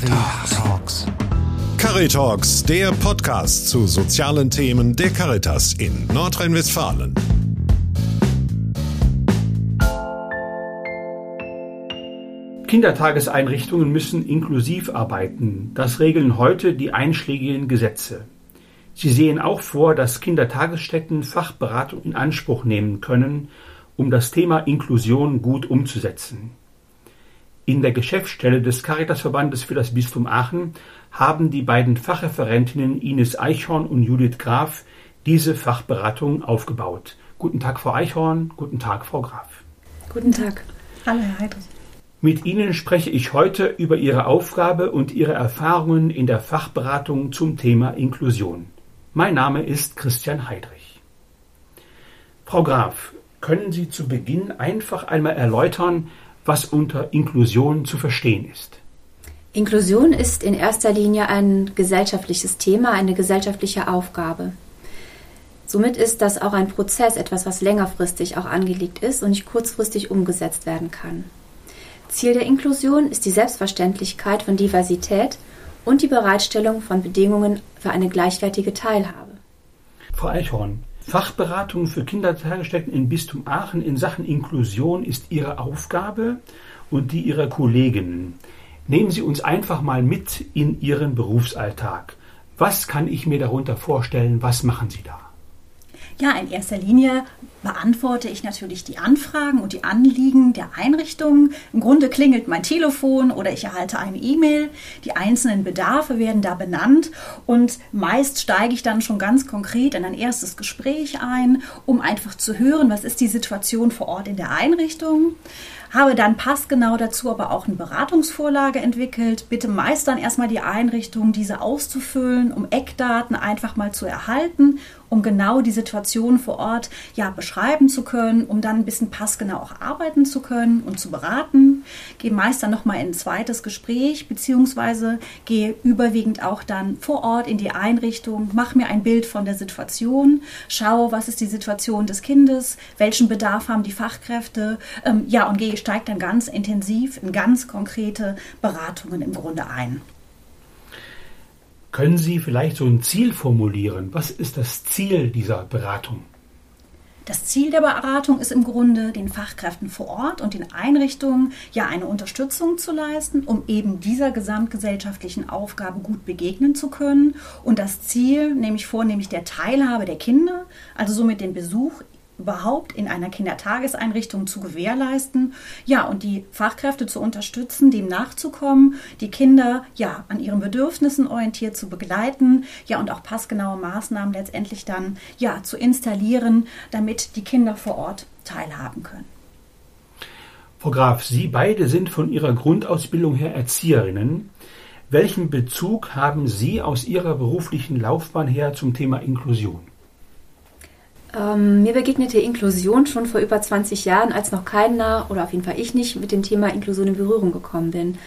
Caritalks. Caritalks, der Podcast zu sozialen Themen der Caritas in Nordrhein-Westfalen. Kindertageseinrichtungen müssen inklusiv arbeiten. Das regeln heute die einschlägigen Gesetze. Sie sehen auch vor, dass Kindertagesstätten Fachberatung in Anspruch nehmen können, um das Thema Inklusion gut umzusetzen. In der Geschäftsstelle des Caritasverbandes für das Bistum Aachen haben die beiden Fachreferentinnen Ines Eichhorn und Judith Graf diese Fachberatung aufgebaut. Guten Tag, Frau Eichhorn. Guten Tag, Frau Graf. Guten Tag. Hallo, Herr Heidrich. Mit Ihnen spreche ich heute über Ihre Aufgabe und Ihre Erfahrungen in der Fachberatung zum Thema Inklusion. Mein Name ist Christian Heidrich. Frau Graf, können Sie zu Beginn einfach einmal erläutern, was unter Inklusion zu verstehen ist? Inklusion ist in erster Linie ein gesellschaftliches Thema, eine gesellschaftliche Aufgabe. Somit ist das auch ein Prozess, etwas, was längerfristig auch angelegt ist und nicht kurzfristig umgesetzt werden kann. Ziel der Inklusion ist die Selbstverständlichkeit von Diversität und die Bereitstellung von Bedingungen für eine gleichwertige Teilhabe. Frau Eichhorn, Fachberatung für Kindertagesstätten im Bistum Aachen in Sachen Inklusion ist Ihre Aufgabe und die Ihrer Kolleginnen. Nehmen Sie uns einfach mal mit in Ihren Berufsalltag. Was kann ich mir darunter vorstellen? Was machen Sie da? Ja, in erster Linie beantworte ich natürlich die Anfragen und die Anliegen der Einrichtungen. Im Grunde klingelt mein Telefon oder ich erhalte eine E-Mail. Die einzelnen Bedarfe werden da benannt und meist steige ich dann schon ganz konkret in ein erstes Gespräch ein, um einfach zu hören, was ist die Situation vor Ort in der Einrichtung habe dann passgenau dazu aber auch eine Beratungsvorlage entwickelt. Bitte meist dann erstmal die Einrichtung, diese auszufüllen, um Eckdaten einfach mal zu erhalten, um genau die Situation vor Ort ja beschreiben zu können, um dann ein bisschen passgenau auch arbeiten zu können und zu beraten. Gehe meist dann nochmal in ein zweites Gespräch, beziehungsweise gehe überwiegend auch dann vor Ort in die Einrichtung, mache mir ein Bild von der Situation, schaue, was ist die Situation des Kindes, welchen Bedarf haben die Fachkräfte, ähm, ja, und gehe steigt dann ganz intensiv in ganz konkrete Beratungen im Grunde ein. Können Sie vielleicht so ein Ziel formulieren? Was ist das Ziel dieser Beratung? Das Ziel der Beratung ist im Grunde, den Fachkräften vor Ort und den Einrichtungen ja eine Unterstützung zu leisten, um eben dieser gesamtgesellschaftlichen Aufgabe gut begegnen zu können. Und das Ziel, nämlich vornehmlich der Teilhabe der Kinder, also somit den Besuch überhaupt in einer Kindertageseinrichtung zu gewährleisten, ja, und die Fachkräfte zu unterstützen, dem nachzukommen, die Kinder ja an ihren Bedürfnissen orientiert zu begleiten, ja, und auch passgenaue Maßnahmen letztendlich dann ja zu installieren, damit die Kinder vor Ort teilhaben können. Frau Graf, Sie beide sind von Ihrer Grundausbildung her Erzieherinnen. Welchen Bezug haben Sie aus Ihrer beruflichen Laufbahn her zum Thema Inklusion? Ähm, mir begegnete Inklusion schon vor über 20 Jahren, als noch keiner oder auf jeden Fall ich nicht mit dem Thema Inklusion in Berührung gekommen bin.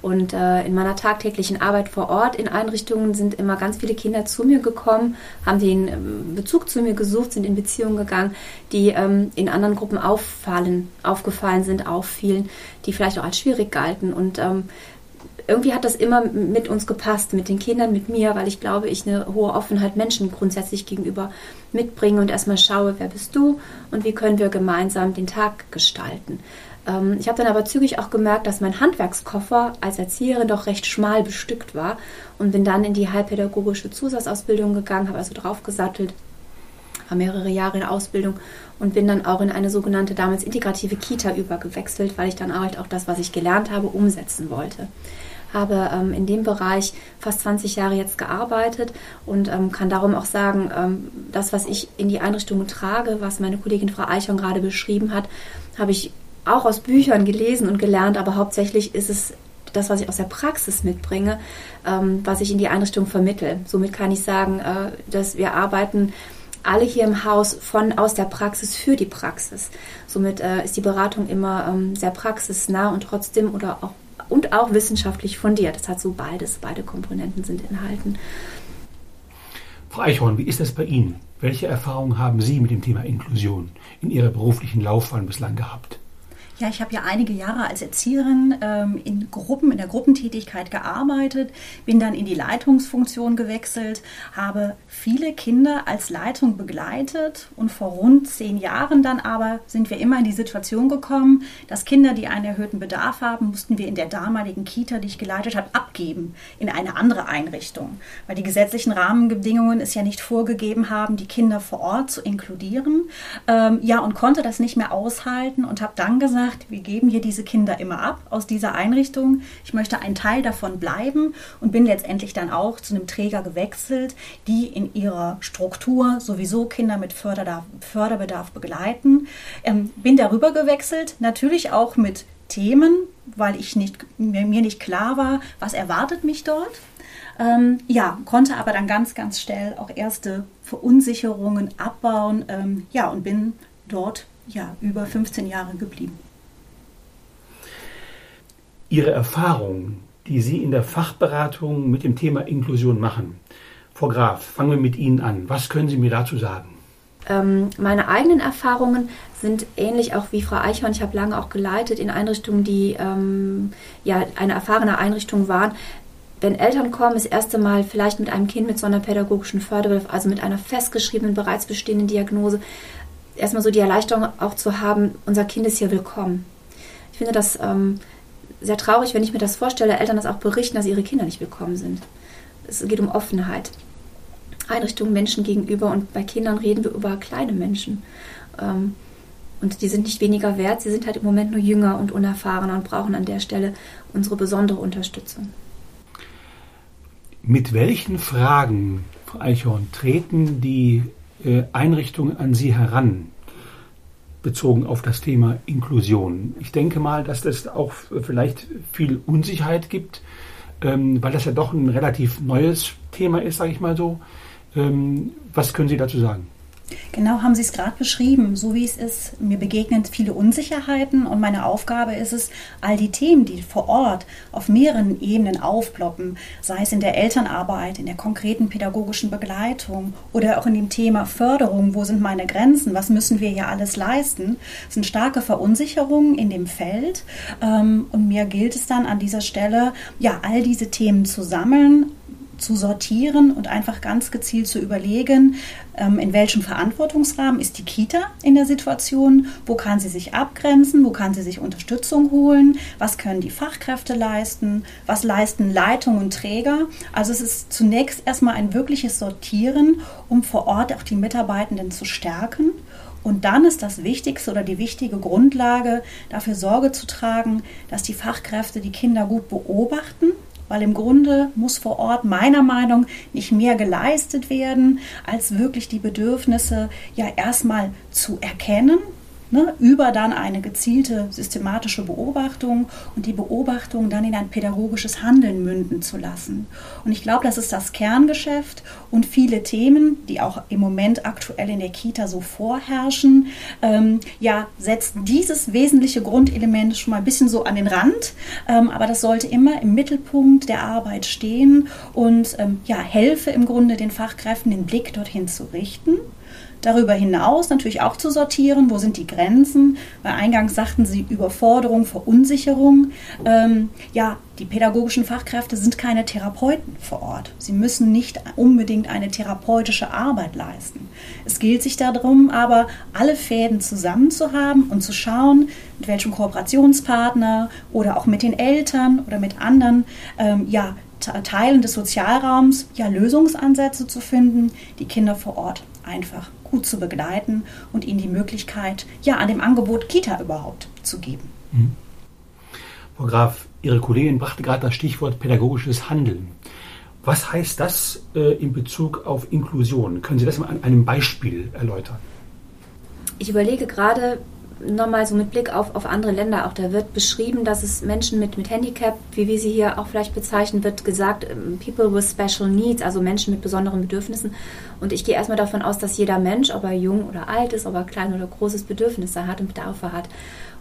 Und äh, in meiner tagtäglichen Arbeit vor Ort in Einrichtungen sind immer ganz viele Kinder zu mir gekommen, haben den ähm, Bezug zu mir gesucht, sind in Beziehungen gegangen, die ähm, in anderen Gruppen auffallen, aufgefallen sind, auffielen, die vielleicht auch als schwierig galten. Und ähm, irgendwie hat das immer mit uns gepasst, mit den Kindern, mit mir, weil ich glaube, ich eine hohe Offenheit Menschen grundsätzlich gegenüber mitbringe und erstmal schaue, wer bist du und wie können wir gemeinsam den Tag gestalten. Ähm, ich habe dann aber zügig auch gemerkt, dass mein Handwerkskoffer als Erzieherin doch recht schmal bestückt war und bin dann in die heilpädagogische Zusatzausbildung gegangen, habe also draufgesattelt, war mehrere Jahre in Ausbildung und bin dann auch in eine sogenannte damals integrative Kita übergewechselt, weil ich dann halt auch das, was ich gelernt habe, umsetzen wollte habe ähm, in dem Bereich fast 20 Jahre jetzt gearbeitet und ähm, kann darum auch sagen, ähm, das, was ich in die Einrichtungen trage, was meine Kollegin Frau Eichhorn gerade beschrieben hat, habe ich auch aus Büchern gelesen und gelernt, aber hauptsächlich ist es das, was ich aus der Praxis mitbringe, ähm, was ich in die Einrichtung vermittle. Somit kann ich sagen, äh, dass wir arbeiten alle hier im Haus von aus der Praxis für die Praxis. Somit äh, ist die Beratung immer ähm, sehr praxisnah und trotzdem oder auch und auch wissenschaftlich fundiert. Das hat so beides, beide Komponenten sind enthalten. Frau Eichhorn, wie ist das bei Ihnen? Welche Erfahrungen haben Sie mit dem Thema Inklusion in Ihrer beruflichen Laufbahn bislang gehabt? Ja, ich habe ja einige Jahre als Erzieherin ähm, in Gruppen, in der Gruppentätigkeit gearbeitet, bin dann in die Leitungsfunktion gewechselt, habe viele Kinder als Leitung begleitet und vor rund zehn Jahren dann aber sind wir immer in die Situation gekommen, dass Kinder, die einen erhöhten Bedarf haben, mussten wir in der damaligen Kita, die ich geleitet habe, abgeben in eine andere Einrichtung, weil die gesetzlichen Rahmenbedingungen es ja nicht vorgegeben haben, die Kinder vor Ort zu inkludieren. Ähm, ja, und konnte das nicht mehr aushalten und habe dann gesagt, gesagt, wir geben hier diese Kinder immer ab aus dieser Einrichtung. Ich möchte ein Teil davon bleiben und bin letztendlich dann auch zu einem Träger gewechselt, die in ihrer Struktur sowieso Kinder mit Förderbedarf, Förderbedarf begleiten. Ähm, bin darüber gewechselt, natürlich auch mit Themen, weil ich nicht, mir, mir nicht klar war, was erwartet mich dort. Ähm, ja, konnte aber dann ganz, ganz schnell auch erste Verunsicherungen abbauen. Ähm, ja, und bin dort ja über 15 Jahre geblieben. Ihre Erfahrungen, die Sie in der Fachberatung mit dem Thema Inklusion machen. Frau Graf, fangen wir mit Ihnen an. Was können Sie mir dazu sagen? Ähm, meine eigenen Erfahrungen sind ähnlich auch wie Frau Eichhorn. Ich habe lange auch geleitet in Einrichtungen, die ähm, ja eine erfahrene Einrichtung waren. Wenn Eltern kommen, das erste Mal vielleicht mit einem Kind mit so einer pädagogischen Förderbedarf, also mit einer festgeschriebenen, bereits bestehenden Diagnose, erstmal so die Erleichterung auch zu haben, unser Kind ist hier willkommen. Ich finde das ähm, sehr traurig, wenn ich mir das vorstelle, Eltern das auch berichten, dass ihre Kinder nicht willkommen sind. Es geht um Offenheit. Einrichtungen Menschen gegenüber und bei Kindern reden wir über kleine Menschen. Ähm, und die sind nicht weniger wert, sie sind halt im Moment nur jünger und unerfahrener und brauchen an der Stelle unsere besondere Unterstützung. Mit welchen Fragen, Frau Eichhorn, treten die äh, Einrichtungen an Sie heran? Bezogen auf das Thema Inklusion. Ich denke mal, dass das auch vielleicht viel Unsicherheit gibt, ähm, weil das ja doch ein relativ neues Thema ist, sage ich mal so. Ähm, was können Sie dazu sagen? Genau haben Sie es gerade beschrieben, so wie es ist. Mir begegnen viele Unsicherheiten und meine Aufgabe ist es, all die Themen, die vor Ort auf mehreren Ebenen aufploppen, sei es in der Elternarbeit, in der konkreten pädagogischen Begleitung oder auch in dem Thema Förderung, wo sind meine Grenzen, was müssen wir hier alles leisten, sind starke Verunsicherungen in dem Feld. Ähm, und mir gilt es dann an dieser Stelle, ja, all diese Themen zu sammeln, zu sortieren und einfach ganz gezielt zu überlegen, ähm, in welchem Verantwortungsrahmen ist die Kita in der Situation, wo kann sie sich abgrenzen, wo kann sie sich Unterstützung holen, was können die Fachkräfte leisten, was leisten Leitung und Träger. Also es ist zunächst erstmal ein wirkliches Sortieren, um vor Ort auch die Mitarbeitenden zu stärken. Und dann ist das Wichtigste oder die wichtige Grundlage, dafür Sorge zu tragen, dass die Fachkräfte die Kinder gut beobachten, weil im Grunde muss vor Ort meiner Meinung nicht mehr geleistet werden, als wirklich die Bedürfnisse ja erstmal zu erkennen, ne, über dann eine gezielte systematische Beobachtung und die Beobachtung dann in ein pädagogisches Handeln münden zu lassen. Und ich glaube, das ist das Kerngeschäft. Und viele Themen, die auch im Moment aktuell in der Kita so vorherrschen, ähm, ja, setzt dieses wesentliche Grundelement schon mal ein bisschen so an den Rand, ähm, aber das sollte immer im Mittelpunkt der Arbeit stehen und ähm, ja, helfe im Grunde den Fachkräften den Blick dorthin zu richten Darüber hinaus natürlich auch zu sortieren, wo sind die Grenzen, weil eingangs sagten Sie Überforderung, Verunsicherung. Ähm, ja, die pädagogischen Fachkräfte sind keine Therapeuten vor Ort. Sie müssen nicht unbedingt eine therapeutische Arbeit leisten. Es gilt sich darum, aber alle Fäden zusammen zu haben und zu schauen, mit welchem Kooperationspartner oder auch mit den Eltern oder mit anderen ähm, ja, Teilen des Sozialraums ja Lösungsansätze zu finden, die Kinder vor Ort einfach gut zu begleiten und ihnen die Möglichkeit, ja, an dem Angebot Kita überhaupt zu geben. Mhm. Frau Graf, Ihre Kollegin brachte gerade das Stichwort pädagogisches Handeln. Was heißt das äh, in Bezug auf Inklusion? Können Sie das mal an einem Beispiel erläutern? Ich überlege gerade, nochmal so mit Blick auf, auf andere Länder auch, da wird beschrieben, dass es Menschen mit, mit Handicap, wie wir sie hier auch vielleicht bezeichnen, wird gesagt, ähm, people with special needs, also Menschen mit besonderen Bedürfnissen. Und ich gehe erstmal davon aus, dass jeder Mensch, ob er jung oder alt ist, ob er klein oder großes Bedürfnisse hat und Bedarfe hat.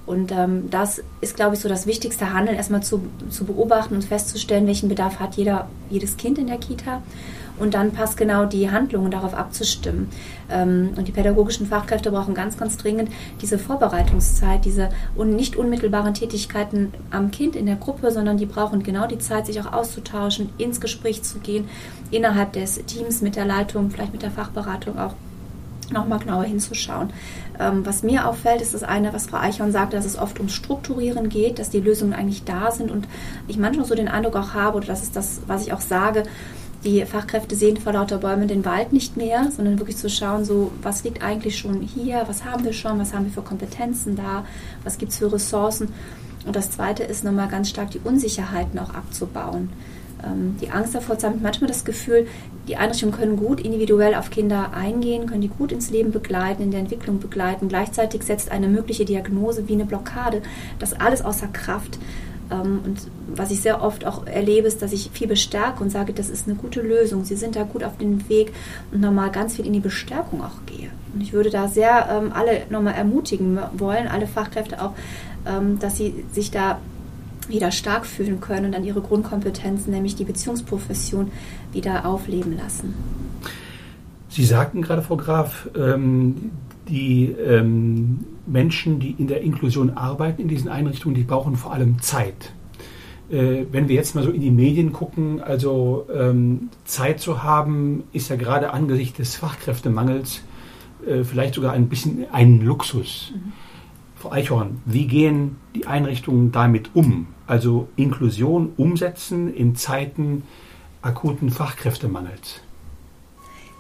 Und ähm, das ist, glaube ich, so das wichtigste Handeln, erstmal zu, zu beobachten und festzustellen, welchen Bedarf hat jeder, jedes Kind in der Kita und dann passt genau die Handlungen darauf abzustimmen. Ähm, und die pädagogischen Fachkräfte brauchen ganz, ganz dringend diese Vorbereitungszeit, diese nicht unmittelbaren Tätigkeiten am Kind in der Gruppe, sondern die brauchen genau die Zeit, sich auch auszutauschen, ins Gespräch zu gehen, innerhalb des Teams mit der Leitung, vielleicht mit der Fachberatung auch nochmal genauer hinzuschauen. Ähm, was mir auffällt, ist das eine, was Frau Eichhorn sagte, dass es oft ums Strukturieren geht, dass die Lösungen eigentlich da sind und ich manchmal so den Eindruck auch habe, oder das ist das, was ich auch sage, die Fachkräfte sehen vor lauter Bäumen den Wald nicht mehr, sondern wirklich zu schauen, so was liegt eigentlich schon hier, was haben wir schon, was haben wir für Kompetenzen da, was gibt es für Ressourcen. Und das Zweite ist nochmal ganz stark die Unsicherheiten auch abzubauen. Ähm, die Angst davor zu haben, manchmal das Gefühl, die Einrichtungen können gut individuell auf Kinder eingehen, können die gut ins Leben begleiten, in der Entwicklung begleiten. Gleichzeitig setzt eine mögliche Diagnose wie eine Blockade das alles außer Kraft. Ähm, und was ich sehr oft auch erlebe, ist, dass ich viel bestärke und sage, das ist eine gute Lösung. Sie sind da gut auf dem Weg und nochmal ganz viel in die Bestärkung auch gehe. Und ich würde da sehr ähm, alle nochmal ermutigen wollen, alle Fachkräfte auch, ähm, dass sie sich da wieder stark fühlen können und dann ihre Grundkompetenzen, nämlich die Beziehungsprofession, wieder aufleben lassen. Sie sagten gerade, Frau Graf, ähm, die ähm, Menschen, die in der Inklusion arbeiten in diesen Einrichtungen, die brauchen vor allem Zeit. Äh, wenn wir jetzt mal so in die Medien gucken, also ähm, Zeit zu haben, ist ja gerade angesichts des Fachkräftemangels äh, vielleicht sogar ein bisschen ein Luxus. Mhm. Frau Eichhorn, wie gehen die Einrichtungen damit um? Also Inklusion umsetzen in Zeiten akuten Fachkräftemangels.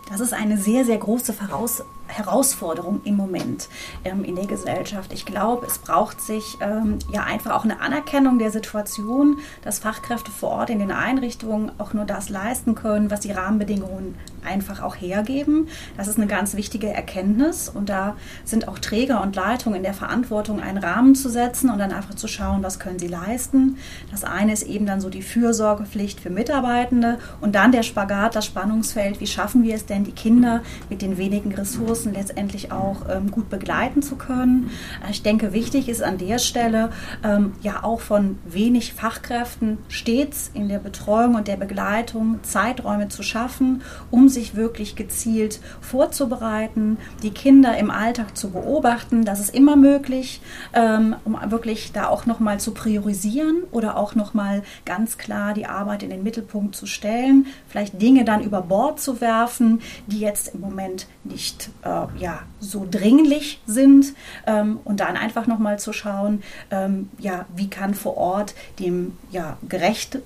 Das ist eine sehr, sehr große Voraus Herausforderung im Moment ähm, in der Gesellschaft. Ich glaube, es braucht sich ähm, ja einfach auch eine Anerkennung der Situation, dass Fachkräfte vor Ort in den Einrichtungen auch nur das leisten können, was die Rahmenbedingungen einfach auch hergeben. Das ist eine ganz wichtige Erkenntnis und da sind auch Träger und Leitungen in der Verantwortung, einen Rahmen zu setzen und dann einfach zu schauen, was können sie leisten. Das eine ist eben dann so die Fürsorgepflicht für Mitarbeitende und dann der Spagat, das Spannungsfeld, wie schaffen wir es denn, die Kinder mit den wenigen Ressourcen Ressourcen letztendlich auch ähm, gut begleiten zu können. Ich denke, wichtig ist an der Stelle ähm, ja auch von wenig Fachkräften stets in der Betreuung und der Begleitung Zeiträume zu schaffen, um sich wirklich gezielt vorzubereiten, die Kinder im Alltag zu beobachten. Das ist immer möglich, ähm, um wirklich da auch nochmal zu priorisieren oder auch nochmal ganz klar die Arbeit in den Mittelpunkt zu stellen, vielleicht Dinge dann über Bord zu werfen, die jetzt im Moment nicht äh, äh, ja, so dringlich sind ähm, und dann einfach nochmal zu schauen, ähm, ja, wie kann vor Ort dem ja, gerecht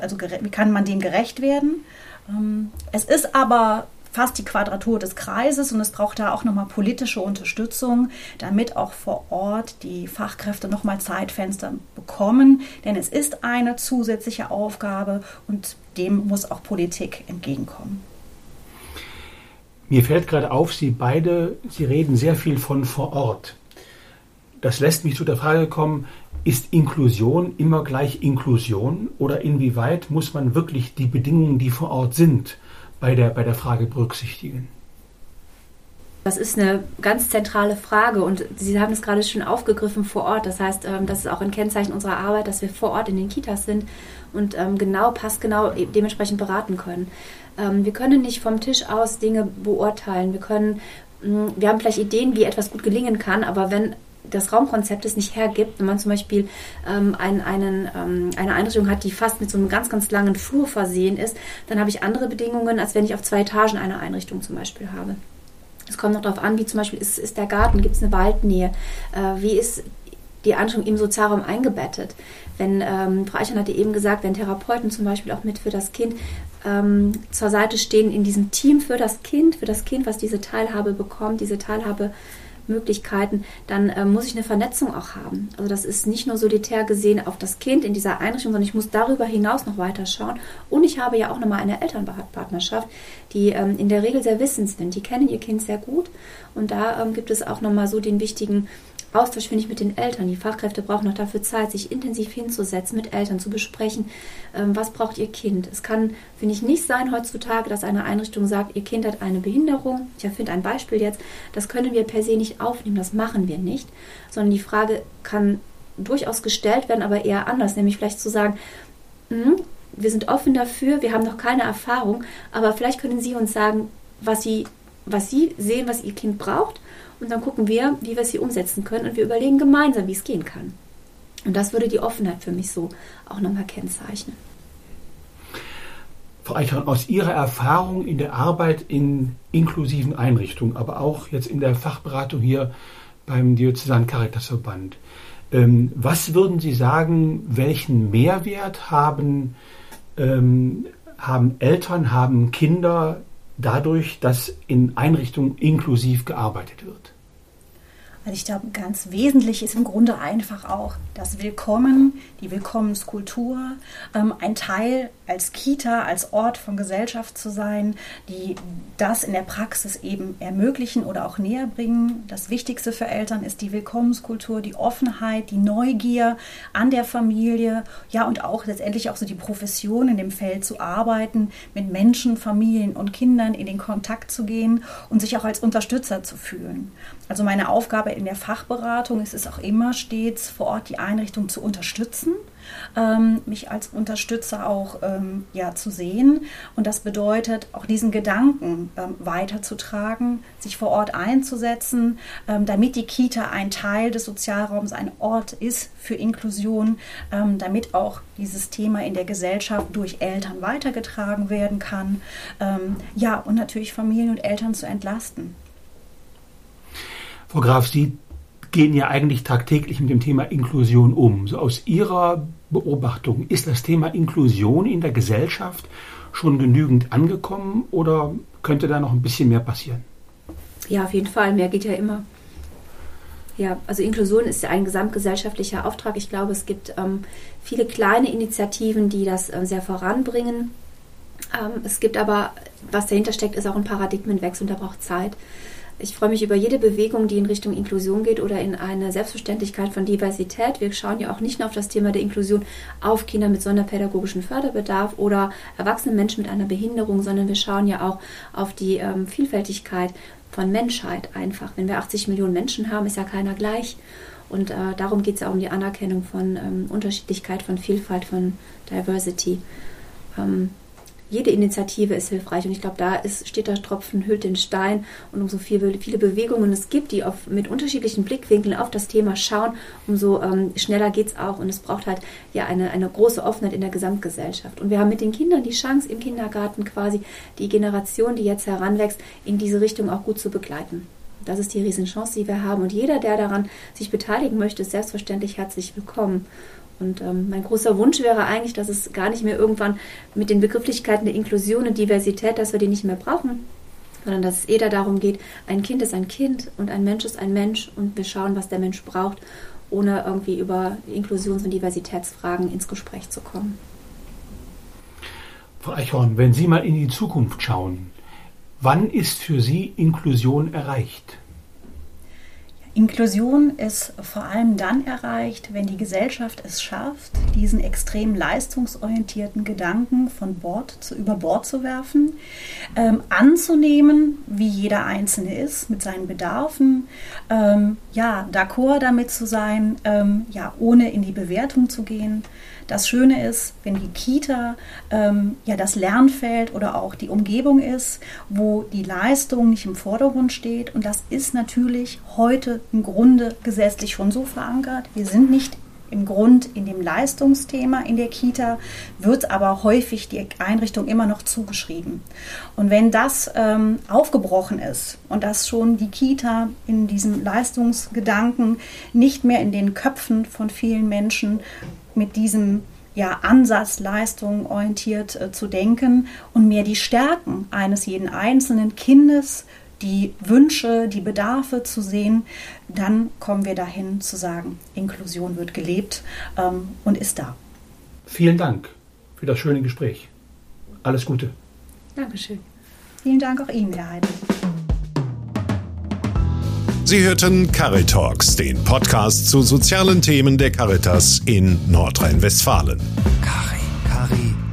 also wie kann man dem gerecht werden. Ähm, es ist aber fast die Quadratur des Kreises und es braucht da auch nochmal politische Unterstützung, damit auch vor Ort die Fachkräfte nochmal Zeitfenster bekommen, denn es ist eine zusätzliche Aufgabe und dem muss auch Politik entgegenkommen. Mir fällt gerade auf, Sie beide, Sie reden sehr viel von vor Ort. Das lässt mich zu der Frage kommen, ist Inklusion immer gleich Inklusion oder inwieweit muss man wirklich die Bedingungen, die vor Ort sind, bei der, bei der Frage berücksichtigen? Das ist eine ganz zentrale Frage und Sie haben es gerade schon aufgegriffen vor Ort. Das heißt, ähm, das ist auch ein Kennzeichen unserer Arbeit, dass wir vor Ort in den Kitas sind und ähm, genau, passgenau dementsprechend beraten können. Ähm, wir können nicht vom Tisch aus Dinge beurteilen. Wir können, mm, wir haben vielleicht Ideen, wie etwas gut gelingen kann, aber wenn das Raumkonzept es nicht hergibt, wenn man zum Beispiel ähm, einen, einen, ähm, eine Einrichtung hat, die fast mit so einem ganz, ganz langen Flur versehen ist, dann habe ich andere Bedingungen, als wenn ich auf zwei Etagen eine Einrichtung zum Beispiel habe. Es kommt noch darauf an, wie zum Beispiel ist, ist der Garten, gibt es eine Waldnähe, äh, wie ist die Einrichtung im Sozialraum eingebettet. Wenn, ähm, Frau Eichern hatte eben gesagt, wenn Therapeuten zum Beispiel auch mit für das Kind ähm, zur Seite stehen in diesem Team für das Kind, für das Kind, was diese Teilhabe bekommt, diese Teilhabemöglichkeiten, dann ähm, muss ich eine Vernetzung auch haben. Also das ist nicht nur solitär gesehen auf das Kind in dieser Einrichtung, sondern ich muss darüber hinaus noch weiter schauen. Und ich habe ja auch nochmal eine Elternpartnerschaft, die ähm, in der Regel sehr wissend sind. Die kennen ihr Kind sehr gut und da ähm, gibt es auch nochmal so den wichtigen Austausch finde ich mit den Eltern. Die Fachkräfte brauchen noch dafür Zeit, sich intensiv hinzusetzen, mit Eltern zu besprechen, ähm, was braucht ihr Kind. Es kann, finde ich, nicht sein heutzutage, dass eine Einrichtung sagt, ihr Kind hat eine Behinderung. Ich erfinde ein Beispiel jetzt. Das können wir per se nicht aufnehmen, das machen wir nicht. Sondern die Frage kann durchaus gestellt werden, aber eher anders, nämlich vielleicht zu sagen, mh, wir sind offen dafür, wir haben noch keine Erfahrung, aber vielleicht können Sie uns sagen, was Sie, was Sie sehen, was Ihr Kind braucht und dann gucken wir, wie wir es hier umsetzen können und wir überlegen gemeinsam, wie es gehen kann. Und das würde die Offenheit für mich so auch nochmal kennzeichnen. Frau Eichhorn, aus Ihrer Erfahrung in der Arbeit in inklusiven Einrichtungen, aber auch jetzt in der Fachberatung hier beim Diözesan Caritasverband, ähm, was würden Sie sagen, welchen Mehrwert haben, ähm, haben Eltern, haben Kinder dadurch, dass in Einrichtungen inklusiv gearbeitet wird? Also ich glaube, ganz wesentlich ist im Grunde einfach auch das Willkommen, die Willkommenskultur, ähm, ein Teil als Kita, als Ort von Gesellschaft zu sein, die das in der Praxis eben ermöglichen oder auch näher bringen. Das Wichtigste für Eltern ist die Willkommenskultur, die Offenheit, die Neugier an der Familie, ja und auch letztendlich auch so die Profession in dem Feld zu arbeiten, mit Menschen, Familien und Kindern in den Kontakt zu gehen und sich auch als Unterstützer zu fühlen. Also meine Aufgabe in der Fachberatung ist es auch immer stets vor Ort die Einrichtung zu unterstützen, ähm, mich als Unterstützer auch ähm, ja, zu sehen. Und das bedeutet auch diesen Gedanken ähm, weiterzutragen, sich vor Ort einzusetzen, ähm, damit die Kita ein Teil des Sozialraums, ein Ort ist für Inklusion, ähm, damit auch dieses Thema in der Gesellschaft durch Eltern weitergetragen werden kann. Ähm, ja, und natürlich Familien und Eltern zu entlasten. Frau Graf, Sie gehen ja eigentlich tagtäglich mit dem Thema Inklusion um. So aus Ihrer Beobachtung, ist das Thema Inklusion in der Gesellschaft schon genügend angekommen oder könnte da noch ein bisschen mehr passieren? Ja, auf jeden Fall. Mehr geht ja immer. Ja, also Inklusion ist ja ein gesamtgesellschaftlicher Auftrag. Ich glaube, es gibt ähm, viele kleine Initiativen, die das äh, sehr voranbringen. Ähm, es gibt aber, was dahinter steckt, ist auch ein Paradigmenwechsel und der braucht Zeit. Ich freue mich über jede Bewegung, die in Richtung Inklusion geht oder in eine Selbstverständlichkeit von Diversität. Wir schauen ja auch nicht nur auf das Thema der Inklusion auf Kinder mit sonderpädagogischem Förderbedarf oder erwachsene Menschen mit einer Behinderung, sondern wir schauen ja auch auf die ähm, Vielfältigkeit von Menschheit einfach. Wenn wir 80 Millionen Menschen haben, ist ja keiner gleich. Und äh, darum geht es ja auch um die Anerkennung von ähm, Unterschiedlichkeit, von Vielfalt, von Diversity. Ähm, jede Initiative ist hilfreich und ich glaube, da ist, steht der Tropfen, hüllt den Stein und umso viel, viele Bewegungen es gibt, die auf, mit unterschiedlichen Blickwinkeln auf das Thema schauen, umso ähm, schneller geht es auch und es braucht halt ja eine, eine große Offenheit in der Gesamtgesellschaft. Und wir haben mit den Kindern die Chance im Kindergarten quasi die Generation, die jetzt heranwächst, in diese Richtung auch gut zu begleiten. Das ist die Riesenchance, die wir haben. Und jeder, der daran sich beteiligen möchte, ist selbstverständlich herzlich willkommen. Und ähm, mein großer Wunsch wäre eigentlich, dass es gar nicht mehr irgendwann mit den Begrifflichkeiten der Inklusion und Diversität, dass wir die nicht mehr brauchen, sondern dass es eher darum geht, ein Kind ist ein Kind und ein Mensch ist ein Mensch und wir schauen, was der Mensch braucht, ohne irgendwie über Inklusions- und Diversitätsfragen ins Gespräch zu kommen. Frau Eichhorn, wenn Sie mal in die Zukunft schauen, wann ist für Sie Inklusion erreicht? Inklusion ist vor allem dann erreicht, wenn die Gesellschaft es schafft, diesen extrem leistungsorientierten Gedanken von Bord zu, über Bord zu werfen, ähm, anzunehmen, wie jeder Einzelne ist, mit seinen Bedarfen, ähm, ja, d'accord damit zu sein, ähm, ja, ohne in die Bewertung zu gehen, das Schöne ist, wenn die Kita ähm, ja das Lernfeld oder auch die Umgebung ist, wo die Leistung nicht im Vordergrund steht. Und das ist natürlich heute im Grunde gesetzlich schon so verankert. Wir sind nicht im Grund in dem Leistungsthema in der Kita, wird aber häufig die Einrichtung immer noch zugeschrieben. Und wenn das ähm, aufgebrochen ist und dass schon die Kita in diesem Leistungsgedanken nicht mehr in den Köpfen von vielen Menschen mit diesem ja, Ansatz, Leistung orientiert äh, zu denken und mehr die Stärken eines jeden einzelnen Kindes, die Wünsche, die Bedarfe zu sehen, dann kommen wir dahin zu sagen, Inklusion wird gelebt ähm, und ist da. Vielen Dank für das schöne Gespräch. Alles Gute. Dankeschön. Vielen Dank auch Ihnen, Herr Heiden. Sie hörten Caritalks, den Podcast zu sozialen Themen der Caritas in Nordrhein-Westfalen. Cari, Cari